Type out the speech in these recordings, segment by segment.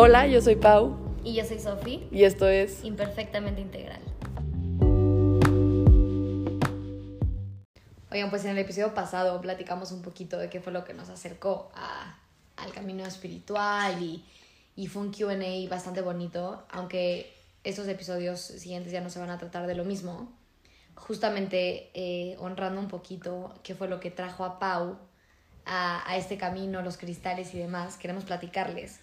Hola, yo soy Pau Y yo soy Sofi, y esto es imperfectamente integral. Oigan, pues en el episodio pasado platicamos un poquito de qué fue lo que nos acercó a- al camino espiritual y, y fue un QA bastante bonito, aunque estos episodios siguientes ya no se van a tratar de lo mismo. Justamente eh, honrando un poquito qué fue lo que trajo a Pau a, a este camino, los cristales y demás, queremos platicarles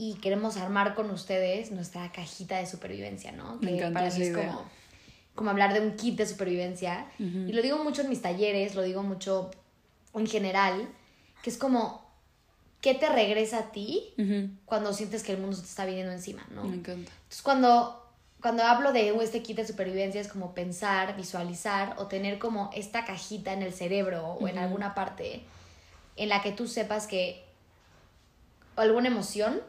y queremos armar con ustedes nuestra cajita de supervivencia, ¿no? Me Que encanta para mí es como, como hablar de un kit de supervivencia. Y lo digo mucho en mis talleres, lo digo mucho en general, que es como, ¿qué te regresa a ti cuando sientes que el mundo se te está viniendo encima, no? Me encanta. Entonces, cuando, cuando hablo de "Uh, este kit de supervivencia, es como pensar, visualizar o tener como esta cajita en el cerebro o en alguna parte en la que tú sepas que alguna emoción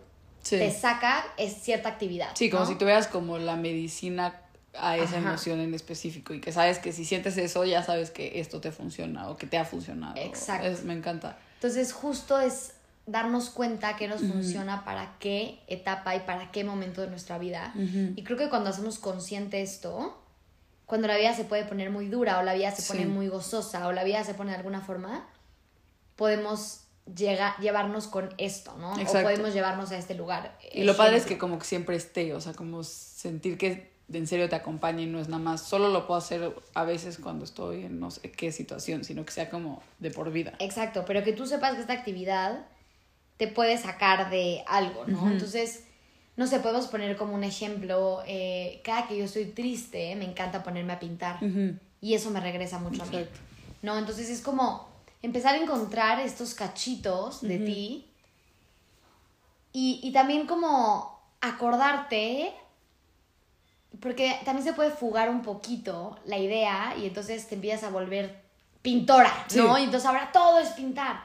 Sí. te saca es cierta actividad. Sí, como ¿no? si tuvieras como la medicina a esa Ajá. emoción en específico y que sabes que si sientes eso ya sabes que esto te funciona o que te ha funcionado. Exacto. Es- me encanta. Entonces, justo es darnos cuenta que nos funciona para qué etapa y para qué momento de nuestra vida. Y creo que cuando hacemos consciente esto, cuando la vida se puede poner muy dura o la vida se pone muy gozosa o la vida se pone de alguna forma, podemos llega, llevarnos con esto, ¿no? O podemos llevarnos a este lugar. Y lo padre es que como que siempre esté, o sea, como sentir que en serio te acompaña y no es nada más, solo lo puedo hacer a veces cuando estoy en no sé qué situación, sino que sea como de por vida. Exacto, pero que tú sepas que esta actividad te puede sacar de algo, ¿no? Entonces, no sé, podemos poner como un ejemplo, eh, cada que yo estoy triste, me encanta ponerme a pintar y eso me regresa mucho a mí. ¿no? Entonces es como empezar a encontrar estos cachitos de ti y, y también como acordarte, porque también se puede fugar un poquito la idea y entonces te empiezas a volver pintora, ¿no? Sí. Y entonces ahora todo es pintar.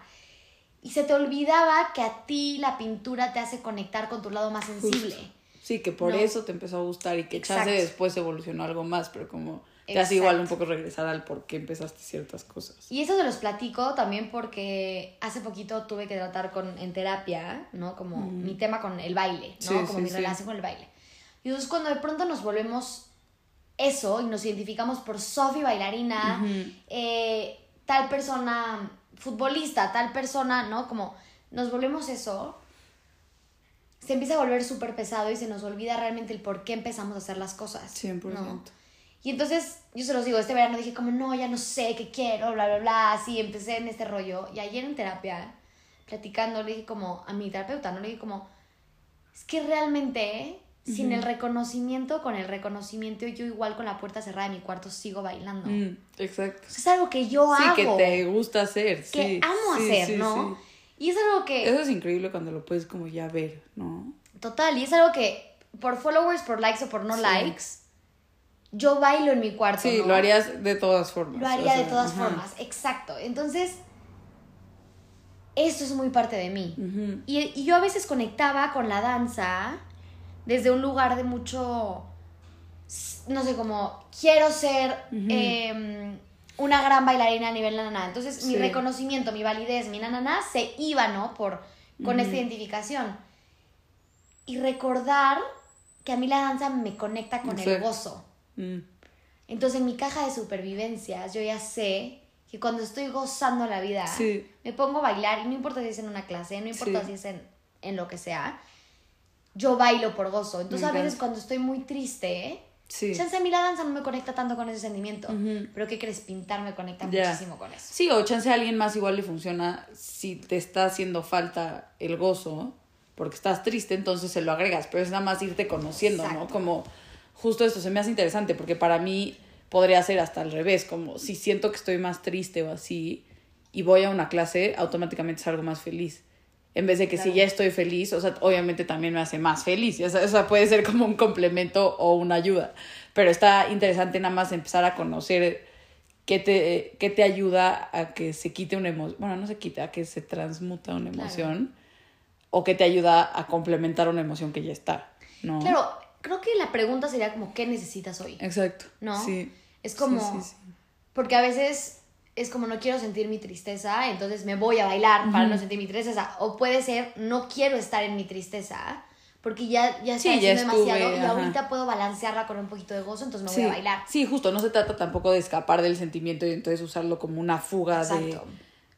Y se te olvidaba que a ti la pintura te hace conectar con tu lado más sensible. Justo. Sí, que por No. eso te empezó a gustar y que chance después evolucionó algo más, pero como te Exacto. igual un poco regresar al por qué empezaste ciertas cosas. Y eso se los platico también porque hace poquito tuve que tratar con, en terapia, ¿no? Como mi tema con el baile, ¿no? Sí, Como sí, mi sí. relación con el baile. Y entonces cuando de pronto nos volvemos eso y nos identificamos por Sofi bailarina, eh, tal persona futbolista, tal persona, ¿no? Como nos volvemos eso, se empieza a volver súper pesado y se nos olvida realmente el por qué empezamos a hacer las cosas. 100%. ¿no? Y entonces, yo se los digo, este verano dije como, no, ya no sé qué quiero, bla, bla, bla, así, empecé en este rollo. Y ayer en terapia, platicando, le dije como, a mi terapeuta, ¿no? Le dije como, es que realmente, sin el reconocimiento, con el reconocimiento, yo igual con la puerta cerrada de mi cuarto sigo bailando. Mm, exacto. O sea, es algo que yo Sí, hago, que te gusta hacer. que sí, amo sí, hacer, sí, ¿no? sí. Y es algo que, Eso es increíble cuando lo puedes como ya ver, ¿no? total, y es algo que, por followers, por likes o por no Sí. likes, yo bailo en mi cuarto, Sí, ¿no? lo harías de todas formas. Lo o haría de todas ajá. formas, exacto. Entonces, esto es muy parte de mí. Y, y yo a veces conectaba con la danza desde un lugar de mucho, no sé, como quiero ser em, una gran bailarina a nivel nanana. Entonces, mi reconocimiento, mi validez, mi nanana se iba, ¿no? Por, con esta identificación. Y recordar que a mí la danza me conecta con el gozo. Mm, Entonces en mi caja de supervivencias yo ya sé que cuando estoy gozando la vida, Sí. me pongo a bailar y no importa si es en una clase, no importa Sí. si es en, en lo que sea, yo bailo por gozo. Entonces Me a veces cuando estoy muy triste, Sí. chance a mí la danza no me conecta tanto con ese sentimiento, pero ¿qué crees? Pintar me conecta muchísimo con eso. Sí, o chance a alguien más igual le funciona si te está haciendo falta el gozo, porque estás triste, entonces se lo agregas, pero es nada más irte conociendo, ¿no? Como justo esto se me hace interesante, porque para mí podría ser hasta al revés, como si siento que estoy más triste o así y voy a una clase, automáticamente salgo más feliz. En vez de que si ya estoy feliz, o sea, obviamente también me hace más feliz. O sea, o sea, puede ser como un complemento o una ayuda. Pero está interesante nada más empezar a conocer qué te, qué te ayuda a que se quite una emoción. Bueno, no se quite, a que se transmuta una Claro. emoción. O que te ayuda a complementar una emoción que ya está. ¿no? Claro, creo que la pregunta sería como, ¿qué necesitas hoy? Exacto. ¿No? Sí. Es como... Sí, sí, sí. Porque a veces es como no quiero sentir mi tristeza, entonces me voy a bailar para no sentir mi tristeza. O puede ser no quiero estar en mi tristeza porque ya, ya está haciendo demasiado y ahorita puedo balancearla con un poquito de gozo, entonces me voy a bailar. Sí, justo, no se trata tampoco de escapar del sentimiento y entonces usarlo como una fuga de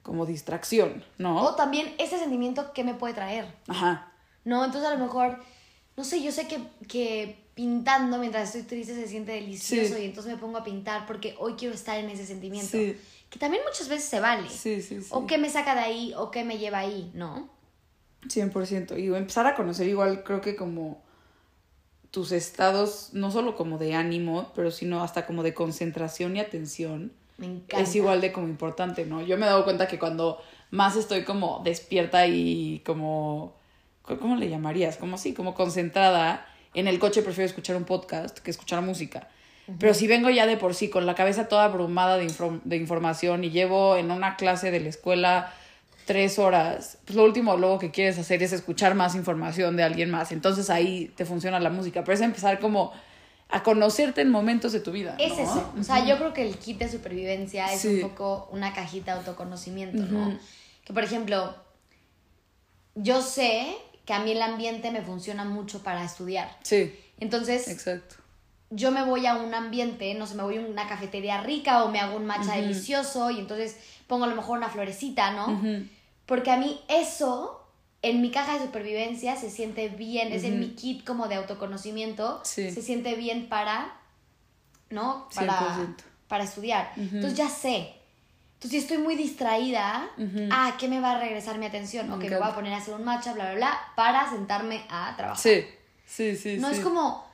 como distracción, ¿no? O también ese sentimiento, ¿qué me puede traer? Ajá. No, entonces a lo mejor, no sé, yo sé que, que pintando mientras estoy triste se siente delicioso Sí. y entonces me pongo a pintar porque hoy quiero estar en ese sentimiento. Sí. Que también muchas veces se vale. Sí, sí, sí. O qué me saca de ahí o qué me lleva ahí, ¿no? 100%. Y empezar a conocer igual, creo que como tus estados, no solo como de ánimo, pero sino hasta como de concentración y atención, Me encanta. es igual de como importante, ¿no? Yo me he dado cuenta que cuando más estoy como despierta y como, ¿cómo le llamarías? Como así, como concentrada, en el coche prefiero escuchar un podcast que escuchar música. Pero si vengo ya de por sí con la cabeza toda abrumada de, inform- de información y llevo en una clase de la escuela tres horas, pues lo último luego que quieres hacer es escuchar más información de alguien más. Entonces ahí te funciona la música. Pero es empezar como a conocerte en momentos de tu vida. Es ¿no? eso. O sea, yo creo que el kit de supervivencia es Sí. un poco una cajita de autoconocimiento, ¿no? Que por ejemplo, yo sé que a mí el ambiente me funciona mucho para estudiar. Sí, Entonces, exacto. yo me voy a un ambiente, no sé, me voy a una cafetería rica o me hago un matcha delicioso y entonces pongo a lo mejor una florecita, ¿no? Porque a mí eso en mi caja de supervivencia se siente bien, es en mi kit como de autoconocimiento, Sí. se siente bien para, ¿no? Para, 100%. para estudiar. Entonces ya sé. Entonces si estoy muy distraída, ah, ¿qué me va a regresar mi atención? Ok, me voy a poner a hacer un matcha, bla, bla, bla, para sentarme a trabajar. Sí, sí, sí. No sí. es como,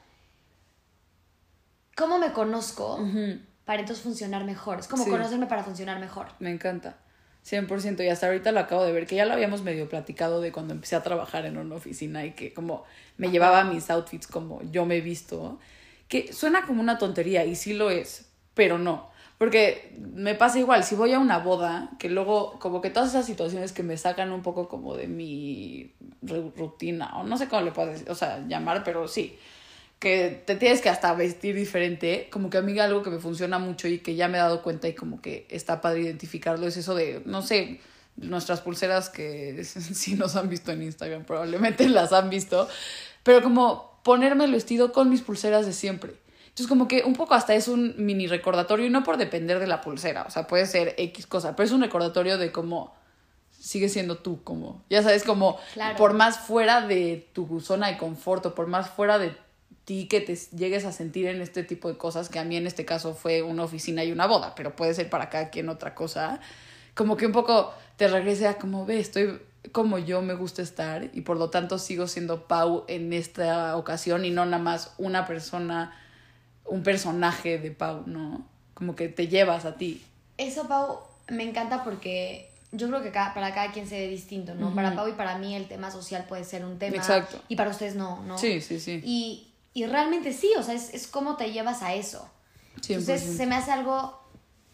¿cómo me conozco para entonces funcionar mejor? Es como Sí. conocerme para funcionar mejor. Me encanta. 100%. Y hasta ahorita lo acabo de ver, que ya lo habíamos medio platicado de cuando empecé a trabajar en una oficina y que como me llevaba mis outfits como yo me he visto. Que suena como una tontería y sí lo es, pero no. Porque me pasa igual, si voy a una boda, que luego como que todas esas situaciones que me sacan un poco como de mi ru- rutina, o no sé cómo le puedo decir, o sea, llamar, pero sí, que te tienes que hasta vestir diferente, como que a mí algo que me funciona mucho y que ya me he dado cuenta y como que está padre identificarlo es eso de, no sé, nuestras pulseras que si nos han visto en Instagram probablemente las han visto, pero como ponerme el vestido con mis pulseras de siempre. Entonces como que un poco hasta es un mini recordatorio y no por depender de la pulsera, o sea, puede ser X cosa, pero es un recordatorio de cómo sigue siendo tú, como, ya sabes, como Claro. por más fuera de tu zona de confort o por más fuera de ti que te llegues a sentir en este tipo de cosas, que a mí en este caso fue una oficina y una boda, pero puede ser para cada quien otra cosa, como que un poco te regrese a como ve, estoy como yo me gusta estar y por lo tanto sigo siendo Pau en esta ocasión y no nada más una persona, un personaje de Pau, ¿no? Como que te llevas a ti. Eso, Pau, me encanta porque yo creo que cada- para cada quien se ve distinto, ¿no? Para Pau y para mí el tema social puede ser un tema. Exacto. Y para ustedes no, ¿no? Sí, sí, sí. Y, y realmente sí, o sea, es, es cómo te llevas a eso. Entonces 100%. se me hace algo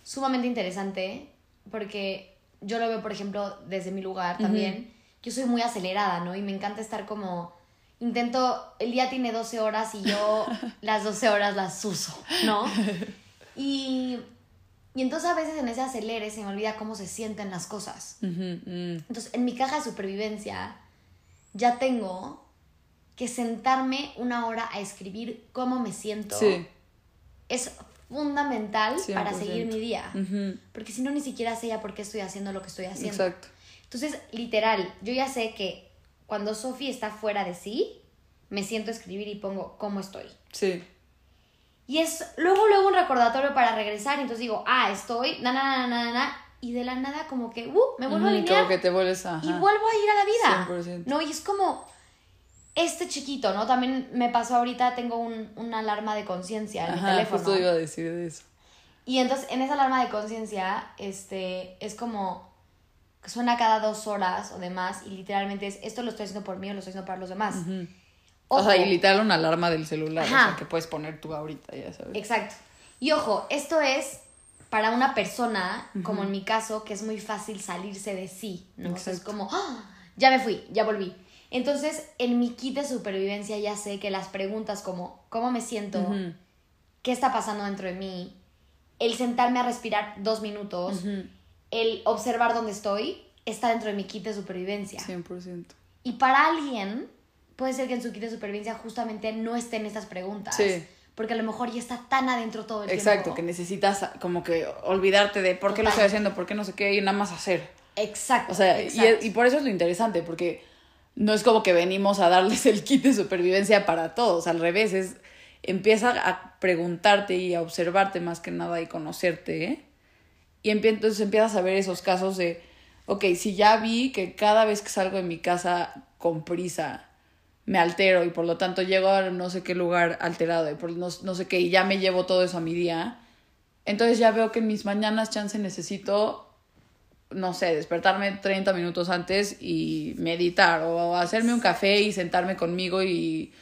sumamente interesante porque yo lo veo, por ejemplo, desde mi lugar también. Yo soy muy acelerada, ¿no? Y me encanta estar como... Intento, el día tiene 12 horas y yo las 12 horas las uso, ¿no? Y, y entonces a veces en ese acelere se me olvida cómo se sienten las cosas. Mm. Entonces, en mi caja de supervivencia ya tengo que sentarme una hora a escribir cómo me siento. Sí. Es fundamental para 100%. seguir mi día. Porque si no, ni siquiera sé ya por qué estoy haciendo lo que estoy haciendo. Exacto. Entonces, literal, yo ya sé que cuando Sophie está fuera de sí, me siento a escribir y pongo cómo estoy. Sí. Y es luego, luego un recordatorio para regresar. Y entonces digo, ah, estoy, na, na, na, na, na, na, Y de la nada, como que, uh, me vuelvo a alinear. Como que te vuelves a... y vuelvo a ir a la vida. 100%. No, y es como este chiquito, ¿no? También me pasó ahorita, tengo un, una alarma de conciencia en mi Ajá, teléfono. justo iba a decir de eso. Y entonces en esa alarma de conciencia, este, es como que suena cada dos horas o demás y literalmente es, esto lo estoy haciendo por mí o lo estoy haciendo para los demás. O sea, y literal una alarma del celular, o sea, que puedes poner tú ahorita, ya sabes. Exacto. Y ojo, esto es para una persona, como en mi caso, que es muy fácil salirse de sí, ¿no? O sea, es como, "Ah, ya me fui, ya volví. Entonces, en mi kit de supervivencia ya sé que las preguntas como, ¿cómo me siento? ¿Qué está pasando dentro de mí? el sentarme a respirar dos minutos, el observar dónde estoy, está dentro de mi kit de supervivencia. 100%. Y para alguien, puede ser que en su kit de supervivencia justamente no estén estas preguntas. Sí. Porque a lo mejor ya está tan adentro todo el Exacto, tiempo. que necesitas como que olvidarte de por qué lo estoy haciendo, por qué no sé qué, y nada más hacer. Exacto. O sea, y, exacto. y por eso es lo interesante, porque no es como que venimos a darles el kit de supervivencia para todos, al revés, es empieza a preguntarte y a observarte más que nada y conocerte, ¿eh? Y entonces empiezas a ver esos casos de, ok, si ya vi que cada vez que salgo de mi casa con prisa me altero y por lo tanto llego a no sé qué lugar alterado y por no, no sé qué y ya me llevo todo eso a mi día, entonces ya veo que en mis mañanas chance necesito no sé, despertarme 30 minutos antes y meditar o hacerme un café y sentarme conmigo y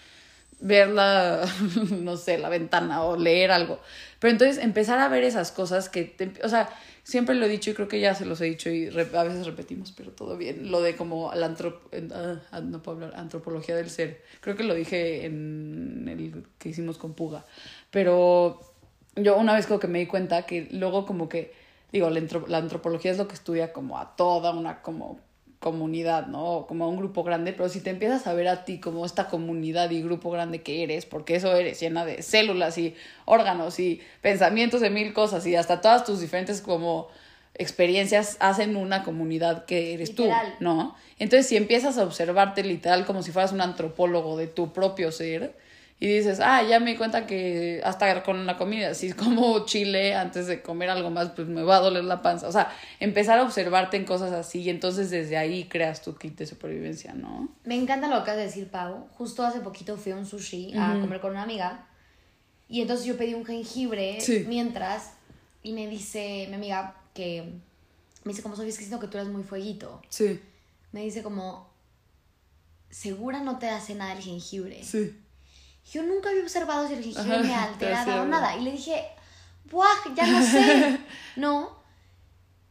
ver la, no sé, la ventana o leer algo. Pero entonces empezar a ver esas cosas que, te- o sea, siempre lo he dicho y creo que ya se los he dicho y re- a veces repetimos, pero todo bien, lo de como la antrop- en- ah, no puedo hablar, antropología del ser. Creo que lo dije en el que hicimos con Puga. Pero yo una vez como que me di cuenta que luego como que, digo, la, la antropología es lo que estudia como a toda una como comunidad, ¿no? Como a un grupo grande, pero si te empiezas a ver a ti como esta comunidad y grupo grande que eres, porque eso eres, llena de células y órganos y pensamientos de mil cosas y hasta todas tus diferentes como experiencias hacen una comunidad que eres Literal. tú, ¿no? Entonces, si empiezas a observarte literal como si fueras un antropólogo de tu propio ser y dices, ah, ya me di cuenta que hasta con la comida, si como chile antes de comer algo más, pues me va a doler la panza. O sea, empezar a observarte en cosas así y entonces desde ahí creas tu kit de supervivencia, ¿no? Me encanta lo que has de decir, Pau. Justo hace poquito fui a un sushi a comer con una amiga. Y entonces yo pedí un jengibre Sí. mientras. Y me dice mi amiga que. Me dice, como Sofía, es que siento que tú eres muy fueguito. Sí, Me dice, como. Segura no te hace nada el jengibre. sí. Yo nunca había observado si el jengibre me te alteraba o nada. Y le dije, ¡buah! Ya no sé. no.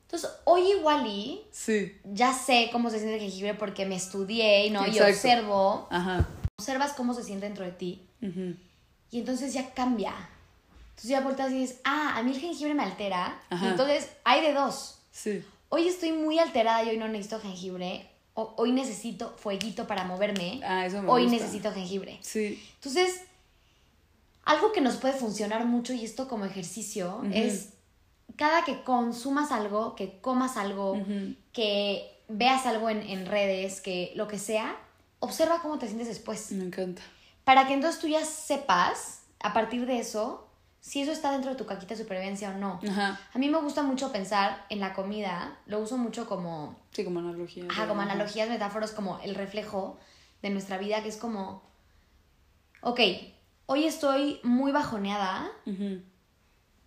Entonces, hoy igual y Sí. ya sé cómo se siente el jengibre porque me estudié ¿no? y observo. Ajá. Observas cómo se siente dentro de ti. Ujú. Y entonces ya cambia. Entonces ya volteas y dices, ah, a mí el jengibre me altera. Ajá. Y entonces hay de dos. Sí. Hoy estoy muy alterada y hoy no necesito jengibre. Hoy necesito fueguito para moverme. Ah, eso me hoy gusta. necesito jengibre. Sí. Entonces, algo que nos puede funcionar mucho y esto como ejercicio es cada que consumas algo, que comas algo, que veas algo en, en redes, que lo que sea, observa cómo te sientes después. Me encanta. Para que entonces tú ya sepas, a partir de eso, si eso está dentro de tu caquita de supervivencia o no. Ajá. A mí me gusta mucho pensar en la comida, lo uso mucho como Sí, como analogía. Ajá, como analogías, metáforas, como el reflejo de nuestra vida, que es como, ok, hoy estoy muy bajoneada, Ujú.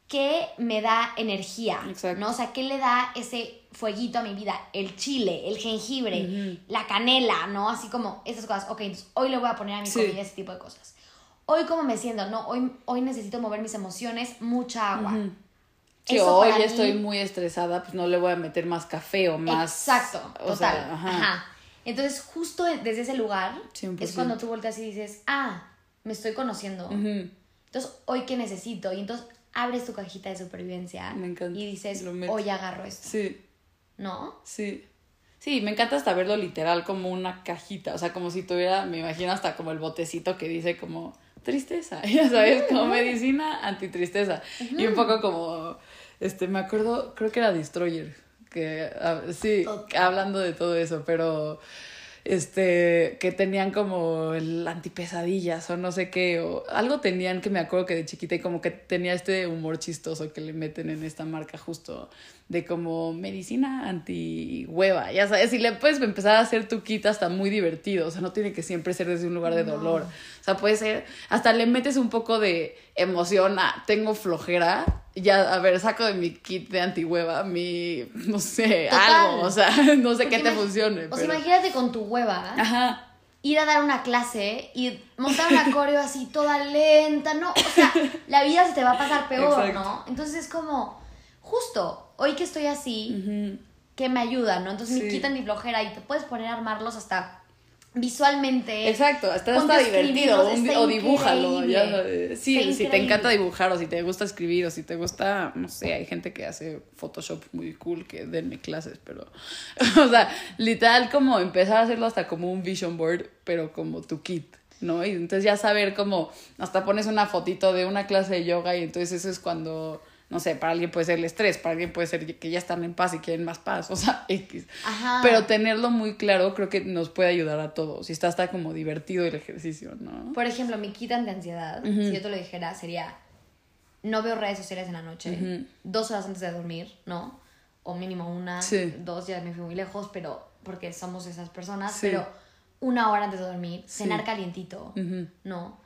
¿qué me da energía? Exacto. ¿no? O sea, ¿qué le da ese fueguito a mi vida? El chile, el jengibre, la canela, ¿no? Así como esas cosas. Ok, entonces hoy le voy a poner a mi Sí. comida ese tipo de cosas. Hoy cómo me siento, ¿no? Hoy, hoy necesito mover mis emociones, mucha agua. Sí, Eso hoy mí- estoy muy estresada, pues no le voy a meter más café o más. Exacto, o total. sea, ajá. ajá. Entonces, justo desde ese lugar 100%. es cuando tú volteas y dices, ah, me estoy conociendo. Entonces, hoy qué necesito. Y entonces abres tu cajita de supervivencia Me encanta. y dices, hoy agarro esto. Sí, ¿No? sí. Sí, me encanta hasta verlo literal como una cajita, o sea, como si tuviera, me imagino hasta como el botecito que dice como tristeza, ya sabes, como medicina antitristeza. Y un poco como, este, me acuerdo, creo que era Destroyer, que, ah, sí, hablando de todo eso, pero, este, que tenían como el antipesadillas o no sé qué, o algo tenían que me acuerdo que de chiquita y como que tenía este humor chistoso que le meten en esta marca justo de como medicina anti hueva, ya sabes, y le puedes empezar a hacer tu kit hasta muy divertido, o sea, no tiene que siempre ser desde un lugar de dolor, o sea, puede ser, hasta le metes un poco de emoción a, tengo flojera, ya, a ver, saco de mi kit de antihueva mi, no sé, Total. algo, o sea, no sé qué te funcione. O sea, pero- imagínate con tu hueva Ajá, ir a dar una clase y montar una coreo así toda lenta, ¿no? O sea, la vida se te va a pasar peor, Exacto. ¿no? Entonces es como, justo, hoy que estoy así, ujú, que me ayuda, ¿no? Entonces me quitan mi flojera y te puedes poner a armarlos hasta visualmente. Exacto, está, está divertido. un- está o dibújalo. ya. Sí, si te encanta dibujar o si te gusta escribir o si te gusta, no sé, hay gente que hace Photoshop muy cool que denme clases, pero. O sea, literal, como empezar a hacerlo hasta como un vision board, pero como tu kit. ¿No? Y entonces ya saber cómo hasta pones una fotito de una clase de yoga y entonces eso es cuando, no sé, para alguien puede ser el estrés, para alguien puede ser que ya están en paz y quieren más paz, o sea, X. Ajá. Pero tenerlo muy claro creo que nos puede ayudar a todos. Y está hasta como divertido el ejercicio, ¿no? Por ejemplo, mi kit de ansiedad, si yo te lo dijera, sería no veo redes sociales en la noche, dos horas antes de dormir, ¿no? O mínimo una, Sí. dos, ya me fui muy lejos, pero porque somos esas personas, Sí. pero una hora antes de dormir, Sí. cenar calientito. ¿no?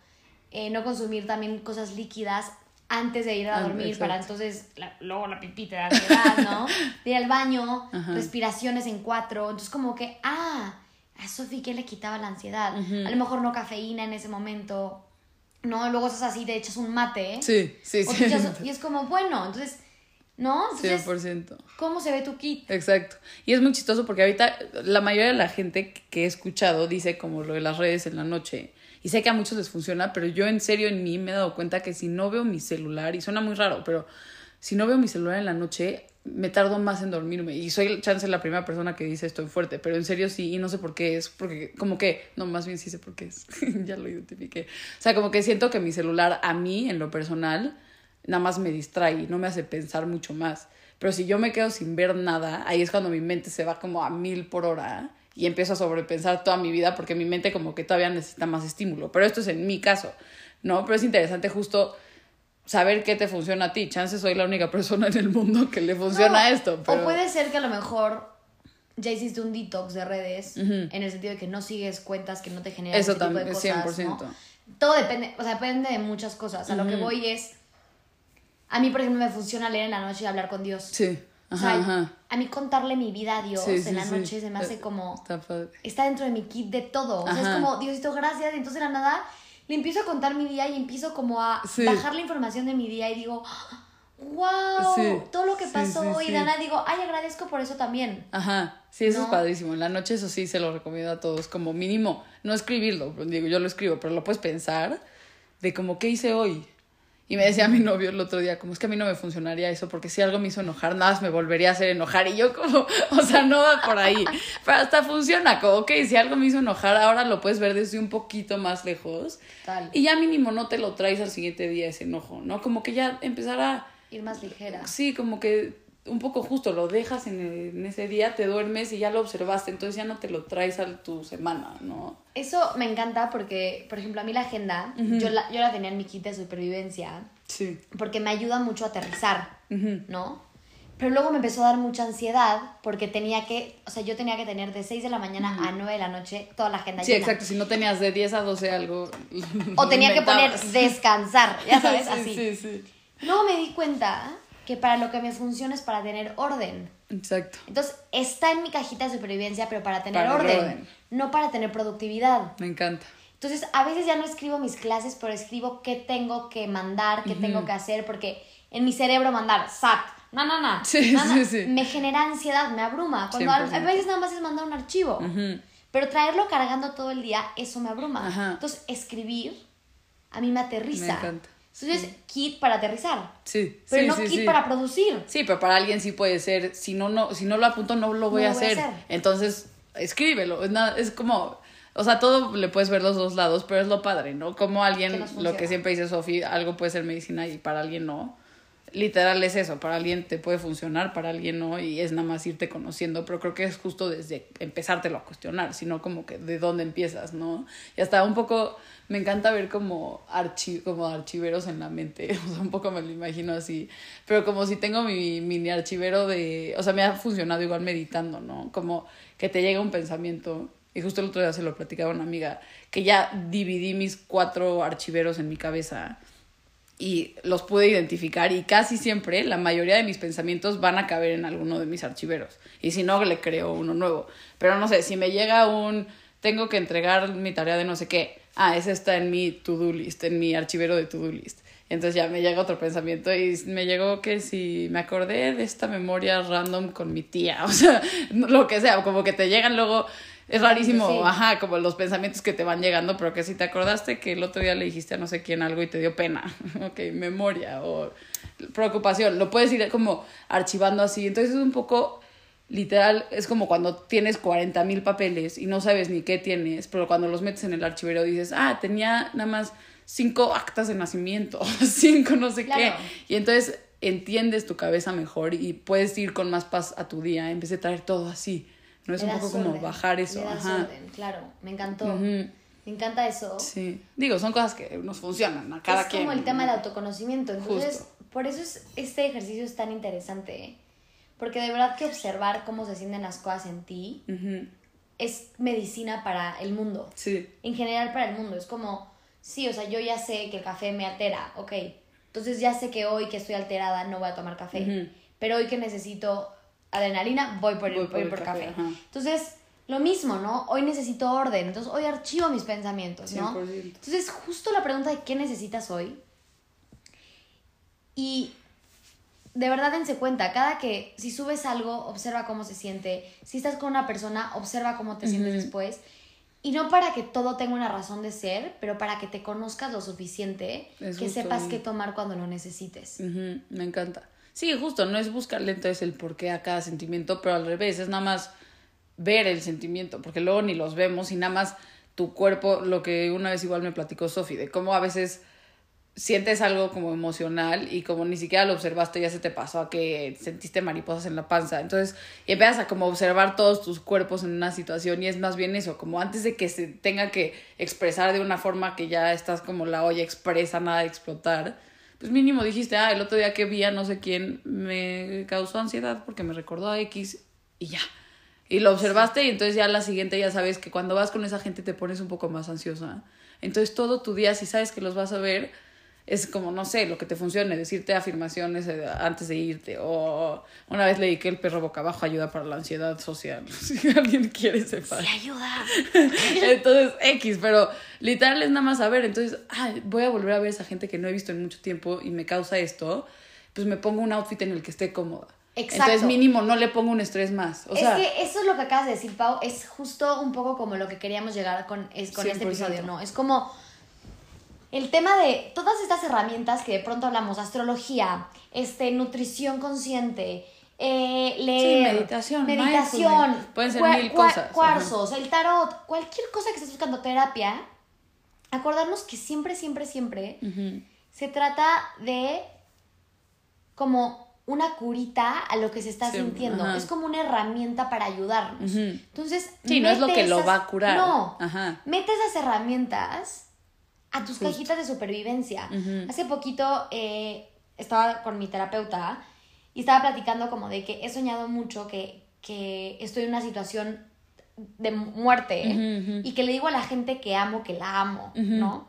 Eh, no consumir también cosas líquidas antes de ir a Ah, dormir exacto. para entonces la- luego la pipita de ansiedad, ¿no? De ir al baño, Ajá. respiraciones en cuatro, entonces como que, ah, a Sofi que le quitaba la ansiedad, a lo mejor no cafeína en ese momento, no, luego estás así, te echas un mate, Sí, sí, sí. echas- y es como, bueno, entonces, ¿no? Entonces, 100%. ¿cómo se ve tu kit? Exacto. Y es muy chistoso porque ahorita la mayoría de la gente que he escuchado dice como lo de las redes en la noche. Y sé que a muchos les funciona, pero yo en serio en mí me he dado cuenta que si no veo mi celular, y suena muy raro, pero si no veo mi celular en la noche, me tardo más en dormirme. Y soy chance la primera persona que dice estoy fuerte, pero en serio sí, y no sé por qué es, porque como que, no, más bien sí sé por qué es, ya lo identifiqué. O sea, como que siento que mi celular a mí, en lo personal, nada más me distrae, no me hace pensar mucho más. Pero si yo me quedo sin ver nada, ahí es cuando mi mente se va como a mil por hora y empiezo a sobrepensar toda mi vida porque mi mente como que todavía necesita más estímulo. Pero esto es en mi caso, ¿no? Pero es interesante justo saber qué te funciona a ti. Chance soy la única persona en el mundo que le funciona No, esto. Pero... O puede ser que a lo mejor ya hiciste un detox de redes, en el sentido de que no sigues cuentas que no te generan Eso ese tipo de también, cosas, 100%. ¿no? Todo depende, o sea, depende de muchas cosas. A lo que voy es, a mí, por ejemplo, me funciona leer en la noche y hablar con Dios. Sí, O ajá, sea, ajá. a mí contarle mi vida a Dios Sí, sí, en la sí. noche se me hace como... Está padre. Está dentro de mi kit de todo. O sea, es como, Diosito, gracias. Y entonces de la nada le empiezo a contar mi día y empiezo como a Sí. bajar la información de mi día y digo, wow, Sí, todo lo que sí, pasó. sí, y sí. de nada digo, ay, agradezco por eso también. Ajá, sí, eso es padrísimo. En la noche eso sí se lo recomiendo a todos, como mínimo, no escribirlo, digo, yo lo escribo, pero lo puedes pensar de como, ¿qué hice hoy? Y me decía mi novio el otro día, como es que a mí no me funcionaría eso, porque si algo me hizo enojar, nada más me volvería a hacer enojar. Y yo como, o sea, no va por ahí. Pero hasta funciona, como, ok, si algo me hizo enojar, ahora lo puedes ver desde un poquito más lejos. Tal. Y ya mínimo no te lo traes al siguiente día ese enojo, ¿no? Como que ya empezar a... Ir más ligera. Sí, como que un poco justo, lo dejas en, en ese día, te duermes y ya lo observaste, entonces ya no te lo traes a tu semana, ¿no? Eso me encanta porque, por ejemplo, a mí la agenda, yo, la, yo la tenía en mi kit de supervivencia Sí. porque me ayuda mucho a aterrizar, ¿no? Pero luego me empezó a dar mucha ansiedad porque tenía que, o sea, yo tenía que tener de 6 de la mañana a 9 de la noche toda la agenda Sí, llena. exacto, si no tenías de 10 a 12 algo. O tenía que poner descansar, ya sabes, Sí, así. Sí, sí. Luego me di cuenta que para lo que me funciona es para tener orden. Exacto. Entonces, está en mi cajita de supervivencia, pero para tener Para orden, orden. no para tener productividad. Me encanta. Entonces, a veces ya no escribo mis clases, pero escribo qué tengo que mandar, qué tengo que hacer, porque en mi cerebro mandar, SAT, no, no, no, Sí, na, na, sí, sí. me genera ansiedad, me abruma. Cuando a, a 100%. veces nada más es mandar un archivo, pero traerlo cargando todo el día, eso me abruma. Ajá. Entonces, escribir a mí me aterriza. Me encanta. Entonces, kit para aterrizar, Sí. pero sí, no sí, kit sí. para producir. Sí, pero para alguien sí puede ser, si no, no, si no lo apunto, no lo voy, No a, lo voy a hacer. hacer. Entonces, escríbelo. Es, nada- es como, o sea, todo le puedes ver los dos lados, pero es lo padre, ¿no? Como alguien, lo que siempre dice Sofi, algo puede ser medicina y para alguien no. Literal es eso, para alguien te puede funcionar, para alguien no, y es nada más irte conociendo, pero creo que es justo desde empezártelo a cuestionar, sino como que de dónde empiezas, ¿no? Y hasta un poco, me encanta ver como, archi como archiveros en la mente, o un poco me lo imagino así, pero como si tengo mi mini archivero de, o sea, me ha funcionado igual meditando, ¿no? Como que te llega un pensamiento, y justo el otro día se lo platicaba una amiga, que ya dividí mis cuatro archiveros en mi cabeza y los pude identificar y casi siempre la mayoría de mis pensamientos van a caber en alguno de mis archiveros y si no le creo uno nuevo pero no sé si me llega un tengo que entregar mi tarea de no sé qué ah ese está en mi to do list en mi archivero de to do list entonces ya me llega otro pensamiento y me llegó que si me acordé de esta memoria random con mi tía o sea lo que sea como que te llegan luego Es rarísimo, Sí. ajá, como los pensamientos que te van llegando, pero que si te acordaste que el otro día le dijiste a no sé quién algo y te dio pena, ok, memoria o preocupación, lo puedes ir como archivando así. Entonces es un poco literal, es como cuando tienes 40 mil papeles y no sabes ni qué tienes, pero cuando los metes en el archivero dices, ah, tenía nada más cinco actas de nacimiento, cinco no sé Claro. qué. Y entonces entiendes tu cabeza mejor y puedes ir con más paz a tu día en vez de traer todo así. No es un poco como bajar eso. Ajá. orden, claro, me encantó. Me encanta eso. Sí. Digo, son cosas que nos funcionan a cada es quien. como el tema del autoconocimiento. Entonces, Justo. por eso es, este ejercicio es tan interesante. Porque de verdad que observar cómo se sienten las cosas en ti Ujú. es medicina para el mundo. Sí. En general para el mundo. Es como, sí, o sea, yo ya sé que el café me altera, ok. Entonces ya sé que hoy que estoy alterada no voy a tomar café. Ujú. Pero hoy que necesito adrenalina, voy por, el- Voy por voy el por café, café. Entonces, lo mismo, ¿no? Hoy necesito orden. Entonces, hoy archivo mis pensamientos, ¿no? 100%. Entonces, justo la pregunta de qué necesitas hoy. Y de verdad dense cuenta, cada que si subes algo, observa cómo se siente. Si estás con una persona, observa cómo te sientes después. Y no para que todo tenga una razón de ser, pero para que te conozcas lo suficiente, Es que justo sepas qué tomar cuando lo necesites. Me encanta. Sí, justo, no es buscarle entonces el porqué a cada sentimiento, pero al revés, es nada más ver el sentimiento, porque luego ni los vemos y nada más tu cuerpo, lo que una vez igual me platicó Sofi, de cómo a veces sientes algo como emocional y como ni siquiera lo observaste, ya se te pasó a que sentiste mariposas en la panza. Entonces, y empiezas a como observar todos tus cuerpos en una situación y es más bien eso, como antes de que se tenga que expresar de una forma que ya estás como la olla expresa, nada de explotar. Pues mínimo dijiste, ah, el otro día que vi a no sé quién me causó ansiedad porque me recordó a X y ya. Y lo observaste y entonces ya la siguiente ya sabes que cuando vas con esa gente te pones un poco más ansiosa. Entonces todo tu día, si sabes que los vas a ver, es como, no sé, lo que te funcione, decirte afirmaciones eh, antes de irte. O una vez leí que el perro boca abajo ayuda para la ansiedad social. Si alguien quiere sepa. ¡Sí, ayuda! Entonces, X, pero literal es nada más saber. Entonces, ay, voy a volver a ver a esa gente que no he visto en mucho tiempo y me causa esto. Pues me pongo un outfit en el que esté cómoda. Exacto. Entonces, mínimo, no le pongo un estrés más. O sea, es que eso es lo que acabas de decir, Pau. Es justo un poco como lo que queríamos llegar con, es, con este 100%. episodio, ¿no? Es como el tema de todas estas herramientas que de pronto hablamos, astrología, este, nutrición consciente, eh, leer, meditación, meditación, mindfulness. Pueden ser mil cosas, cuarzos, el tarot, cualquier cosa que estés buscando terapia, acordarnos que siempre, siempre, siempre se trata de como una curita a lo que se está Sí, sintiendo. ajá. Es como una herramienta para ayudarnos. Entonces, Sí, no es lo que lo va a curar. No, Ajá. mete esas herramientas a tus Justo. cajitas de supervivencia. Ujú. Hace poquito eh, estaba con mi terapeuta y estaba platicando como de que he soñado mucho que, que estoy en una situación de muerte Ujú, ujú. y que le digo a la gente que amo, que la amo. ¿no?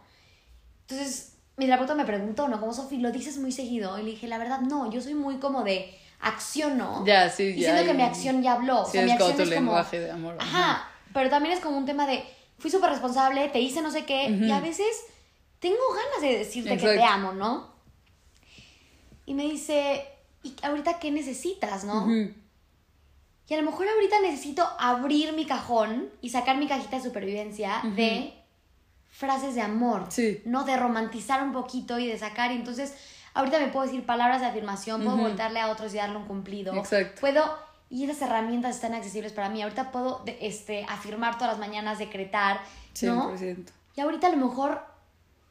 Entonces, mi terapeuta me preguntó, ¿no? Como Sofi, lo dices muy seguido. Y le dije, la verdad, no, yo soy muy como de acción, ¿no? Ya, sí, Y ya. siento que mi acción ya habló. O Sí, sea, mi es como acción tu es como... lenguaje de amor. Ajá, pero también es como un tema de, fui súper responsable, te hice no sé qué, y a veces tengo ganas de decirte que te amo, ¿no? Y me dice, ¿y ahorita qué necesitas, no? Y a lo mejor ahorita necesito abrir mi cajón y sacar mi cajita de supervivencia de frases de amor, Sí. ¿no? De romantizar un poquito y de sacar. Y entonces, ahorita me puedo decir palabras de afirmación, puedo Ujú. voltarle a otros y darle un cumplido. Exacto. Puedo, y esas herramientas están accesibles para mí. Ahorita puedo este, afirmar todas las mañanas, decretar, ¿no? 100%. Y ahorita a lo mejor,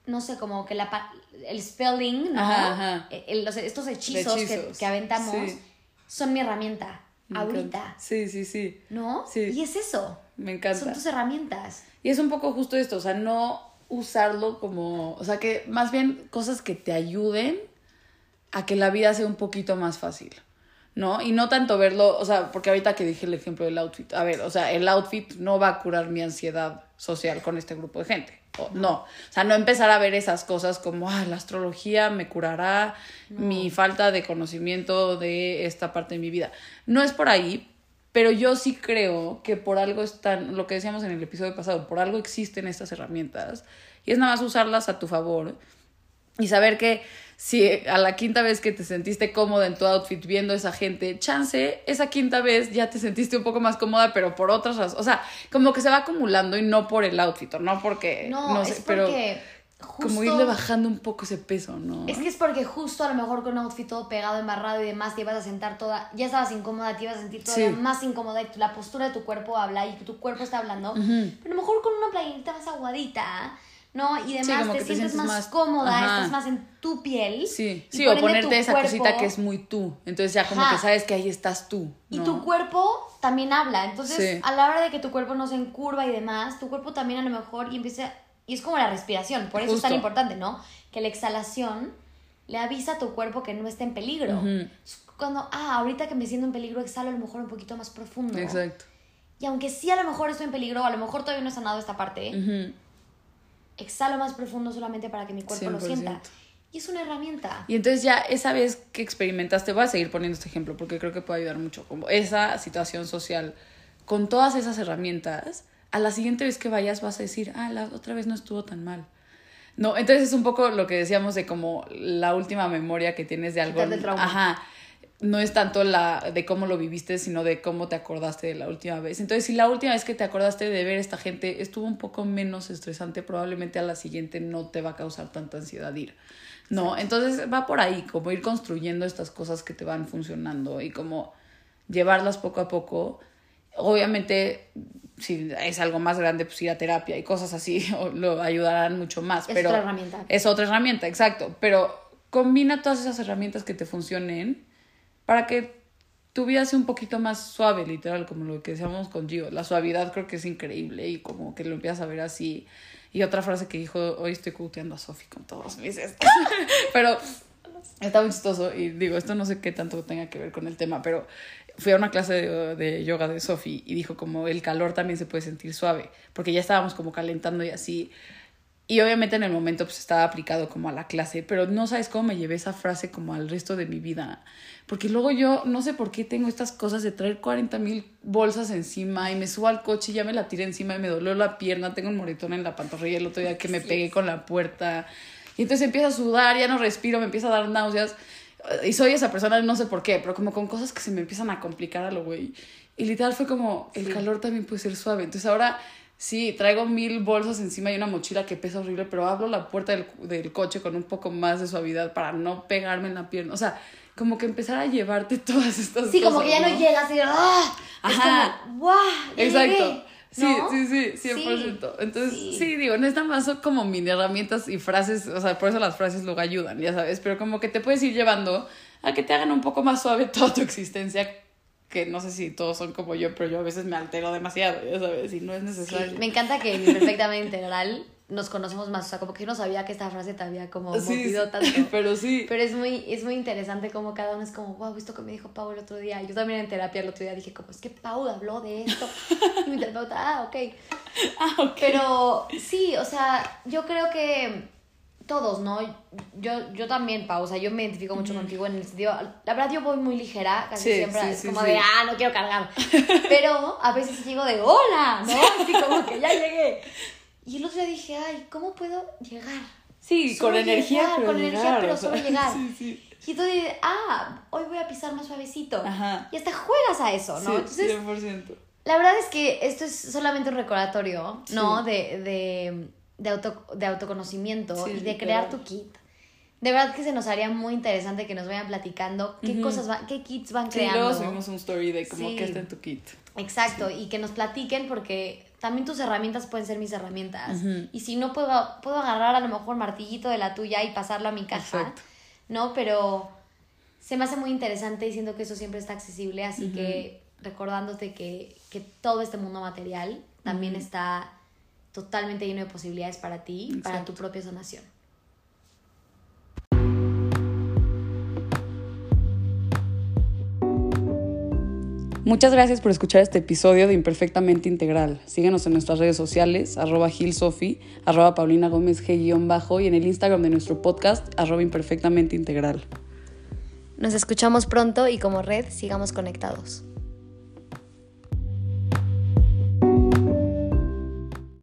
no sé, como que la, pa- el spelling, ¿no? Ajá, ajá. El- los- estos hechizos, que- Que, aventamos sí. son mi herramienta. Me ahorita. encanta. Sí, sí, sí. ¿No? Sí. Y es eso. Me encanta. Son tus herramientas. Y es un poco justo esto, o sea, no usarlo como, o sea, que más bien cosas que te ayuden a que la vida sea un poquito más fácil, ¿no? Y no tanto verlo, o sea, porque ahorita que dije el ejemplo del outfit, a ver, o sea, el outfit no va a curar mi ansiedad social con este grupo de gente. O, no, o sea, no empezar a ver esas cosas como, ah, la astrología me curará mi falta de conocimiento de esta parte de mi vida. No es por ahí, pero yo sí creo que por algo están, lo que decíamos en el episodio pasado, por algo existen estas herramientas y es nada más usarlas a tu favor Y saber que si a la quinta vez que te sentiste cómoda en tu outfit viendo a esa gente, chance, esa quinta vez ya te sentiste un poco más cómoda, pero por otras razones. O sea, como que se va acumulando y no por el outfit, no porque. No, No, es sé, pero porque justo... como irle bajando un poco ese peso, ¿no? Es que es porque justo a lo mejor con un outfit todo pegado, embarrado y demás, te ibas a sentar toda, ya estabas incómoda, te ibas a sentir todavía Sí. más incómoda y la postura de tu cuerpo habla y tu cuerpo está hablando. Pero a lo mejor con una playerita más aguadita, ¿no? Y demás te, sientes sientes más, más- cómoda, Ajá. estás más en tu piel. Sí, sí, o ponerte esa cuerpo- cosita que es muy tú. Entonces ya como Ajá. que sabes que ahí estás tú. Y tu cuerpo también habla. Entonces, Sí. a la hora de que tu cuerpo no se encurva y demás, tu cuerpo también a lo mejor y empieza. Y es como la respiración. Por eso es tan Justo. importante, ¿no? Que la exhalación le avisa a tu cuerpo que no está en peligro. Ujú. Cuando, ah, ahorita que me siento en peligro, exhalo a lo mejor un poquito más profundo. Exacto. Y aunque sí a lo mejor estoy en peligro, a lo mejor todavía no he sanado esta parte, Ujú. Exhalo más profundo solamente para que mi cuerpo lo sienta. 100%. Y es una herramienta. Y entonces ya esa vez que experimentaste, voy a seguir poniendo este ejemplo porque creo que puede ayudar mucho, como esa situación social, con todas esas herramientas, a la siguiente vez que vayas vas a decir, ah, la otra vez no estuvo tan mal. No, entonces es un poco lo que decíamos de como la última memoria que tienes de algo. Ajá. No es tanto la de cómo lo viviste, sino de cómo te acordaste de la última vez. Entonces, si la última vez que te acordaste de ver a esta gente estuvo un poco menos estresante, probablemente a la siguiente no te va a causar tanta ansiedad ir. No, entonces va por ahí, como ir construyendo estas cosas que te van funcionando y como llevarlas poco a poco. Obviamente, si es algo más grande, pues ir a terapia y cosas así lo ayudarán mucho más. Es pero otra herramienta. Es otra herramienta, exacto. Pero combina todas esas herramientas que te funcionen para que tu vida sea un poquito más suave, literal, como lo que decíamos con Gio. La suavidad creo que es increíble y como que lo empiezas a ver así. Y otra frase que dijo, hoy estoy cuteando a Sofi con todos mis... pero está muy chistoso y digo, esto no sé qué tanto tenga que ver con el tema, pero fui a una clase de, de yoga de Sofi y dijo como el calor también se puede sentir suave, porque ya estábamos como calentando y así. Y obviamente en el momento pues estaba aplicado como a la clase, pero no sabes cómo me llevé esa frase como al resto de mi vida. Porque luego yo no sé por qué tengo estas cosas de traer 40 mil bolsas encima y me subo al coche y ya me la tiré encima y me dolió la pierna, tengo un moretón en la pantorrilla el otro día que me pegué con la puerta. Y entonces empiezo a sudar, ya no respiro, me empieza a dar náuseas. Y soy esa persona, no sé por qué, pero como con cosas que se me empiezan a complicar a lo güey. Y literal fue como, el calor también puede ser suave. Entonces ahora sí, traigo mil bolsas encima y una mochila que pesa horrible, pero abro la puerta del, del coche con un poco más de suavidad para no pegarme en la pierna. O sea, como que empezar a llevarte todas estas Sí, cosas. como que ya no, llegas y ¡ah! Ajá. Es como, ¡guau! Exacto. llegué", Sí, ¿no? sí, sí, 100%. Entonces, sí. sí. digo, no están más como mini herramientas y frases, o sea, por eso las frases luego ayudan, ya sabes, pero como que te puedes ir llevando a que te hagan un poco más suave toda tu existencia, que no sé si todos son como yo, pero yo a veces me altero demasiado, ya sabes, y no es Sí, necesario. me encanta que en Perfectamente Integral nos conocemos más. O sea, como que yo no sabía que esta frase te había como Sí, movido sí, tanto. pero sí. Pero es muy, es muy interesante como cada uno es como, wow, esto que me dijo Pau el otro día. Yo también en terapia el otro día dije como, es que Pau habló de esto. Y mi terapeuta, ah, ok. Ah, ok. Pero sí, o sea, yo creo que todos, ¿no? Yo, yo también, Pau, o sea, yo me identifico mucho contigo en el sentido, la verdad yo voy muy ligera, casi Sí, siempre sí, es sí, como de, ah, no quiero cargar. Pero a veces llego de, hola, ¿no? Así como que ya llegué. Y el otro día dije, ay, ¿cómo puedo llegar? Sí, Solo con energía, llegar, pero con energía, llegar, pero o sea, solo llegar. Sí, sí. Y entonces, ah, hoy voy a pisar más suavecito. Ajá. Y hasta juegas a eso, ¿no? Sí, Entonces, 100%. la verdad es que esto es solamente un recordatorio, ¿no? De, de, de, auto, de autoconocimiento Sí, y de crear tu kit. De verdad que se nos haría muy interesante que nos vayan platicando qué cosas van, qué kits van Sí, creando. luego subimos un story de como Sí. está en tu kit. Exacto, y que nos platiquen porque también tus herramientas pueden ser mis herramientas. Y si no puedo, puedo agarrar a lo mejor martillito de la tuya y pasarlo a mi caja, Exacto. ¿no? Pero se me hace muy interesante y siento que eso siempre está accesible, así que recordándote que, que todo este mundo material también está totalmente lleno de posibilidades para ti, para Exacto. tu propia sanación. Muchas gracias por escuchar este episodio de Imperfectamente Integral. Síguenos en nuestras redes sociales, arroba gilsofi, arroba paulina gómez g-bajo y en el Instagram de nuestro podcast, arroba imperfectamente integral. Nos escuchamos pronto y como red sigamos conectados.